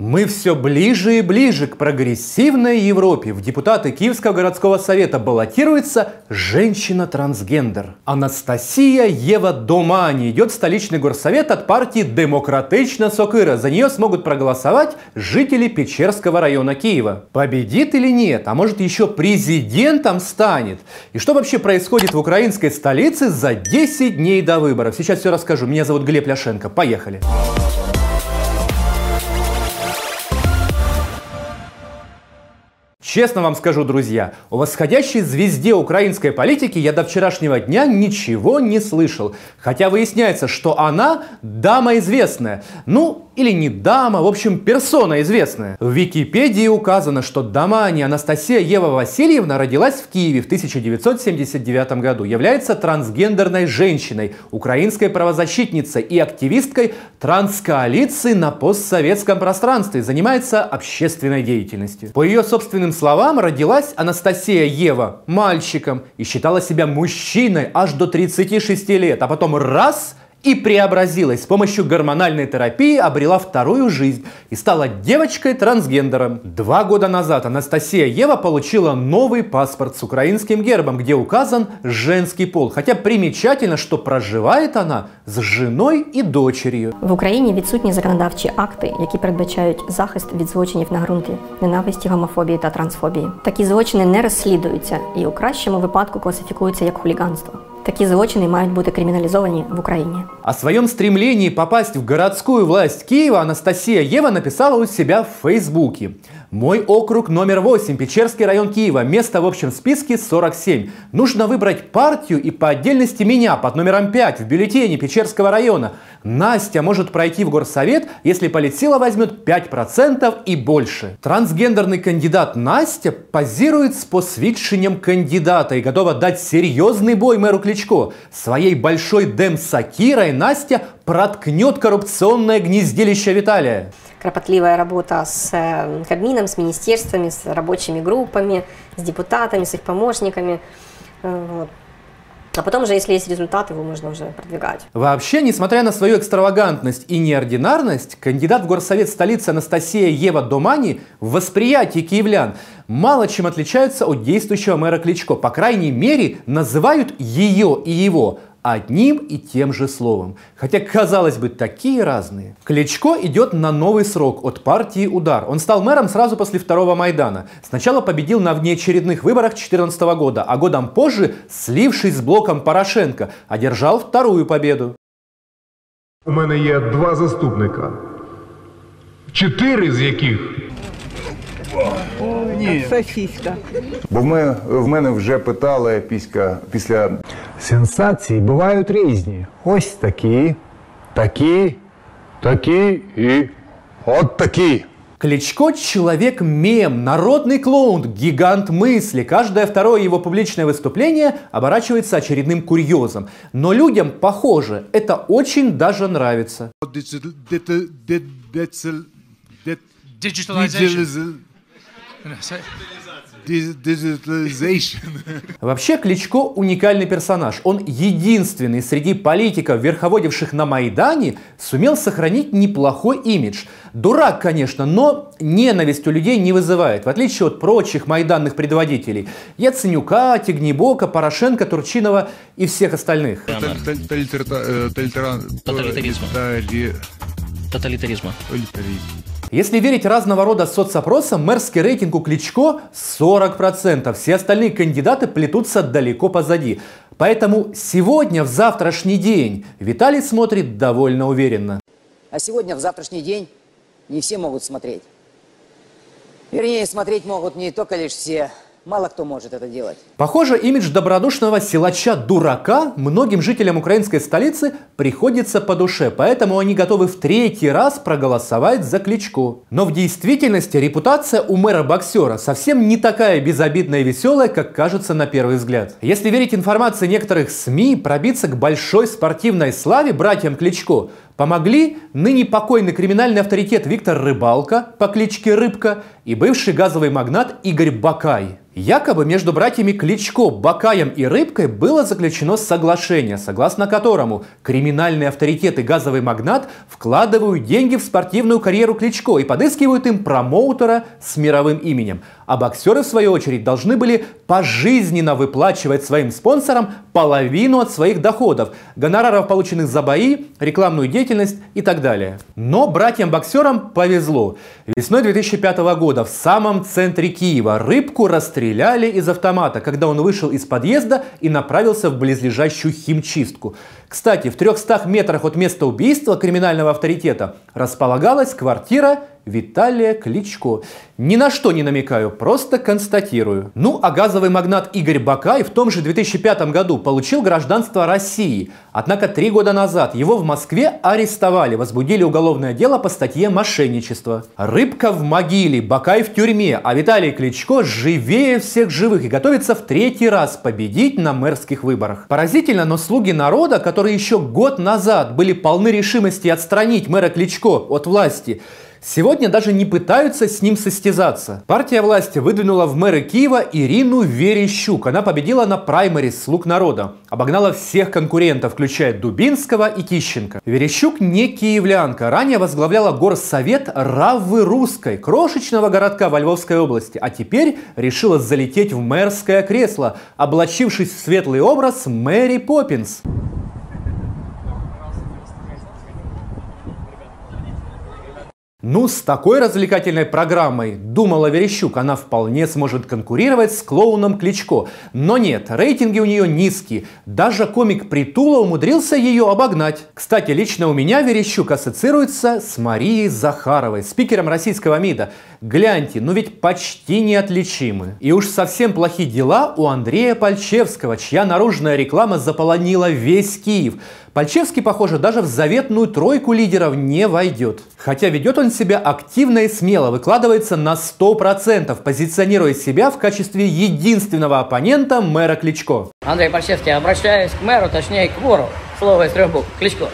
Мы все ближе и ближе к прогрессивной Европе. В депутаты Киевского городского совета баллотируется женщина-трансгендер. Анастасия Ева Домани идет в столичный горсовет от партии «Демократична Сокыра». За нее смогут проголосовать жители Печерского района Киева. Победит или нет? А может еще президентом станет? И что вообще происходит в украинской столице за 10 дней до выборов? Сейчас все расскажу. Меня зовут Глеб Ляшенко. Поехали. Поехали. Честно вам скажу, друзья, о восходящей звезде украинской политики я до вчерашнего дня ничего не слышал. Хотя выясняется, что она дама известная. Ну, или не дама, в общем, персона известная. В Википедии указано, что Дамани Анастасия Ева Васильевна родилась в Киеве в 1979 году, является трансгендерной женщиной, украинской правозащитницей и активисткой транскоалиции на постсоветском пространстве, занимается общественной деятельностью. По ее собственным словам, родилась Анастасия Ева мальчиком и считала себя мужчиной аж до 36 лет, а потом раз – и преобразилась. С помощью гормональной терапии обрела вторую жизнь и стала девочкой-трансгендером. Два года назад Анастасия Ева получила новый паспорт с украинским гербом, где указан женский пол. Хотя примечательно, что проживает она з женой і дочер'ю. В Україні відсутні законодавчі акти, які передбачають захист від злочинів на ґрунті ненависті, гомофобії та трансфобії. Такі злочини не розслідуються і у кращому випадку класифікуються як хуліганство. Такие злочины мають бути криминализованы в Украине. О своем стремлении попасть в городскую власть Киева Анастасия Ева написала у себя в Фейсбуке. Мой округ номер 8, Печерский район Киева, место в общем списке 47. Нужно выбрать партию и по отдельности меня под номером 5 в бюллетене Печерского района. Настя может пройти в горсовет, если политсила возьмет 5% и больше. Трансгендерный кандидат Настя позирует с посвідченням кандидата и готова дать серьезный бой мэру Кличко. Своей большой дем-сакирой Настя проткнет коррупционное гнездилище Виталия кропотливая работа с э, Кабмином, с министерствами, с рабочими группами, с депутатами, с их помощниками. Э, вот. А потом уже, если есть результат, его можно уже продвигать. Вообще, несмотря на свою экстравагантность и неординарность, кандидат в горсовет столицы Анастасия Ева Домани в восприятии киевлян мало чем отличается от действующего мэра Кличко. По крайней мере, называют ее и его одним и тем же словом. Хотя, казалось бы, такие разные. Кличко идет на новый срок от партии «Удар». Он стал мэром сразу после второго Майдана. Сначала победил на внеочередных выборах 2014 года, а годом позже, слившись с блоком Порошенко, одержал вторую победу. У мене є два заступника, чотири з яких Ні. Сосиска. Бо ми, в мене вже питали після, після Сенсації бувають різні. Ось такі, такі, такі і от такі. Кличко – человек-мем, народный клоун, гигант мысли. Каждое второе его публичное выступление оборачивается очередным курьезом. Но людям, похоже, это очень даже нравится. Digitalization. Вообще Кличко уникальный персонаж. Он единственный среди политиков, верховодивших на Майдане, сумел сохранить неплохой имидж. Дурак, конечно, но ненависть у людей не вызывает, в отличие от прочих майданных предводителей. Яценюка, Тегнебока, Порошенко, Турчинова и всех остальных. Тоталитаризма. Тоталитаризма. Если верить разного рода соцопросам, мэрский рейтинг у Кличко 40%. Все остальные кандидаты плетутся далеко позади. Поэтому сегодня, в завтрашний день, Виталий смотрит довольно уверенно. А сегодня, в завтрашний день, не все могут смотреть. Вернее, смотреть могут не только лишь все Мало кто может это делать. Похоже, имидж добродушного силача-дурака многим жителям украинской столицы приходится по душе, поэтому они готовы в третий раз проголосовать за Кличко. Но в действительности репутация у мэра-боксера совсем не такая безобидная и веселая, как кажется на первый взгляд. Если верить информации некоторых СМИ, пробиться к большой спортивной славе братьям Кличко Помогли ныне покойный криминальный авторитет Виктор Рыбалка по кличке Рыбка и бывший газовый магнат Игорь Бакай. Якобы между братьями Кличко, Бакаем и Рыбкой было заключено соглашение, согласно которому криминальный авторитет и газовый магнат вкладывают деньги в спортивную карьеру Кличко и подыскивают им промоутера с мировым именем. А боксеры, в свою очередь, должны были пожизненно выплачивать своим спонсорам половину от своих доходов, гонораров, полученных за бои, рекламную деятельность и так далее. Но братьям-боксерам повезло. Весной 2005 года в самом центре Киева рыбку расстреляли из автомата, когда он вышел из подъезда и направился в близлежащую химчистку. Кстати, в 300 метрах от места убийства криминального авторитета располагалась квартира Виталия Кличко. Ни на что не намекаю, просто констатирую. Ну, а газовый магнат Игорь Бакай в том же 2005 году получил гражданство России. Однако три года назад его в Москве арестовали, возбудили уголовное дело по статье «Мошенничество». Рыбка в могиле, Бакай в тюрьме, а Виталий Кличко живее всех живых и готовится в третий раз победить на мэрских выборах. Поразительно, но слуги народа, которые еще год назад были полны решимости отстранить мэра Кличко от власти, Сегодня даже не пытаются с ним состязаться. Партия власти выдвинула в мэры Киева Ирину Верещук. Она победила на праймарис «Слуг народа». Обогнала всех конкурентов, включая Дубинского и Тищенко. Верещук не киевлянка. Ранее возглавляла горсовет Равы Русской, крошечного городка во Львовской области. А теперь решила залететь в мэрское кресло, облачившись в светлый образ Мэри Поппинс. Ну, с такой развлекательной программой, думала Верещук, она вполне сможет конкурировать с клоуном Кличко. Но нет, рейтинги у нее низкие. Даже комик Притула умудрился ее обогнать. Кстати, лично у меня Верещук ассоциируется с Марией Захаровой, спикером российского МИДа. Гляньте, ну ведь почти неотличимы. И уж совсем плохие дела у Андрея Пальчевского, чья наружная реклама заполонила весь Киев. Пальчевский, похоже, даже в заветную тройку лидеров не войдет. Хотя ведет он себя активно и смело, выкладывается на 100%, позиционируя себя в качестве единственного оппонента мэра Кличко. Андрей Пальчевский, обращаюсь к мэру, точнее к вору. Слово из трех букв. Кличко.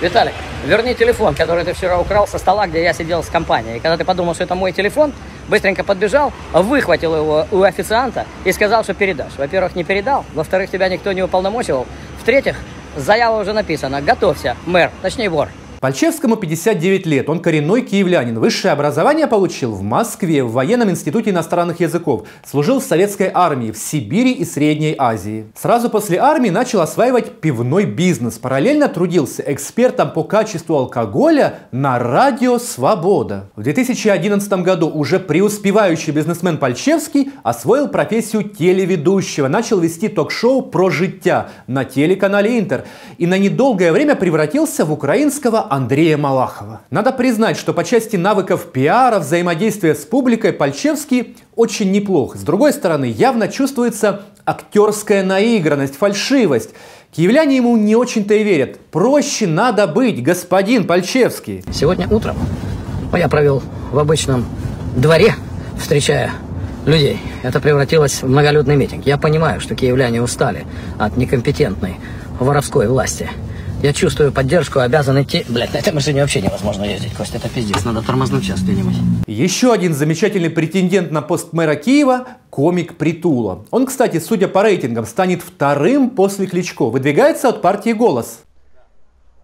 Виталик, верни телефон, который ты вчера украл со стола, где я сидел с компанией. И когда ты подумал, что это мой телефон, быстренько подбежал, выхватил его у официанта и сказал, что передашь. Во-первых, не передал, во-вторых, тебя никто не уполномочивал, в-третьих, Заява уже написана. Готовься, мэр, точнее вор. Пальчевскому 59 лет, он коренной киевлянин. Высшее образование получил в Москве, в военном институте иностранных языков. Служил в советской армии в Сибири и Средней Азии. Сразу после армии начал осваивать пивной бизнес. Параллельно трудился экспертом по качеству алкоголя на радио «Свобода». В 2011 году уже преуспевающий бизнесмен Пальчевский освоил профессию телеведущего. Начал вести ток-шоу про життя на телеканале Интер. И на недолгое время превратился в украинского Андрея Малахова. Надо признать, что по части навыков пиара, взаимодействия с публикой Пальчевский очень неплох. С другой стороны, явно чувствуется актерская наигранность, фальшивость. Киевляне ему не очень-то и верят. Проще надо быть, господин Пальчевский. Сегодня утром я провел в обычном дворе, встречая людей. Это превратилось в многолюдный митинг. Я понимаю, что киевляне устали от некомпетентной воровской власти. Я чувствую поддержку, обязан идти. Блять, на этой машине вообще невозможно ездить, Костя, это пиздец. Надо тормознуть сейчас где-нибудь. Еще один замечательный претендент на пост мэра Киева – комик Притула. Он, кстати, судя по рейтингам, станет вторым после Кличко. Выдвигается от партии «Голос».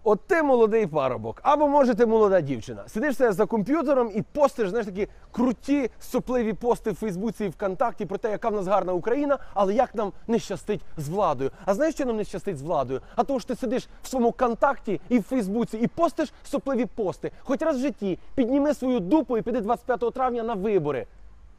От ти молодий парубок, або може ти молода дівчина. Сидиш себе за комп'ютером і постиш знаєш, такі круті, сопливі пости в Фейсбуці і ВКонтакті про те, яка в нас гарна Україна, але як нам не щастить з владою. А знаєш, що нам не щастить з владою? А тому що ти сидиш в своєму контакті і в Фейсбуці і постиш сопливі пости. Хоч раз в житті підніми свою дупу і піди 25 травня на вибори.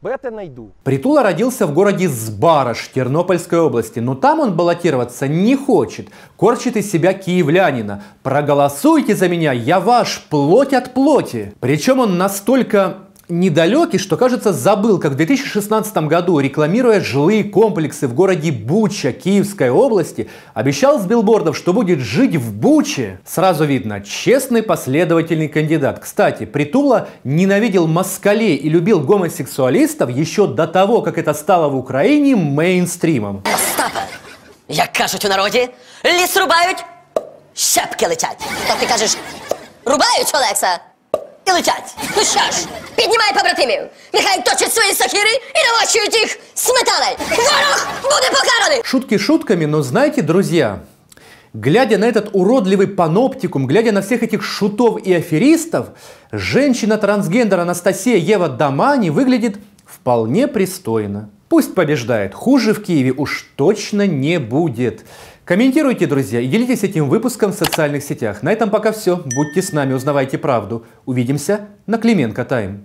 Тебя найду. Притула родился в городе Сбараш Тернопольской области, но там он баллотироваться не хочет. Корчит из себя киевлянина. Проголосуйте за меня, я ваш, плоть от плоти. Причем он настолько недалекий, что, кажется, забыл, как в 2016 году, рекламируя жилые комплексы в городе Буча Киевской области, обещал с билбордов, что будет жить в Буче. Сразу видно, честный последовательный кандидат. Кстати, Притула ненавидел москалей и любил гомосексуалистов еще до того, как это стало в Украине мейнстримом. Остапе, як кажуть у народі, ліс рубають, щепки летять. То ти кажеш, рубають Олекса і летять. Ну що ж, піднімай побратимів. Нехай точать свої сокири і навощують їх сметаною. Ворог буде покараний. Шутки шутками, но знаете, друзья, глядя на этот уродливый паноптикум, глядя на всех этих шутов и аферистов, женщина-трансгендер Анастасия Ева Дамани выглядит вполне пристойно. Пусть побеждает, хуже в Киеве уж точно не будет. Комментируйте, друзья, и делитесь этим выпуском в социальных сетях. На этом пока все. Будьте с нами, узнавайте правду. Увидимся на Клименко Тайм.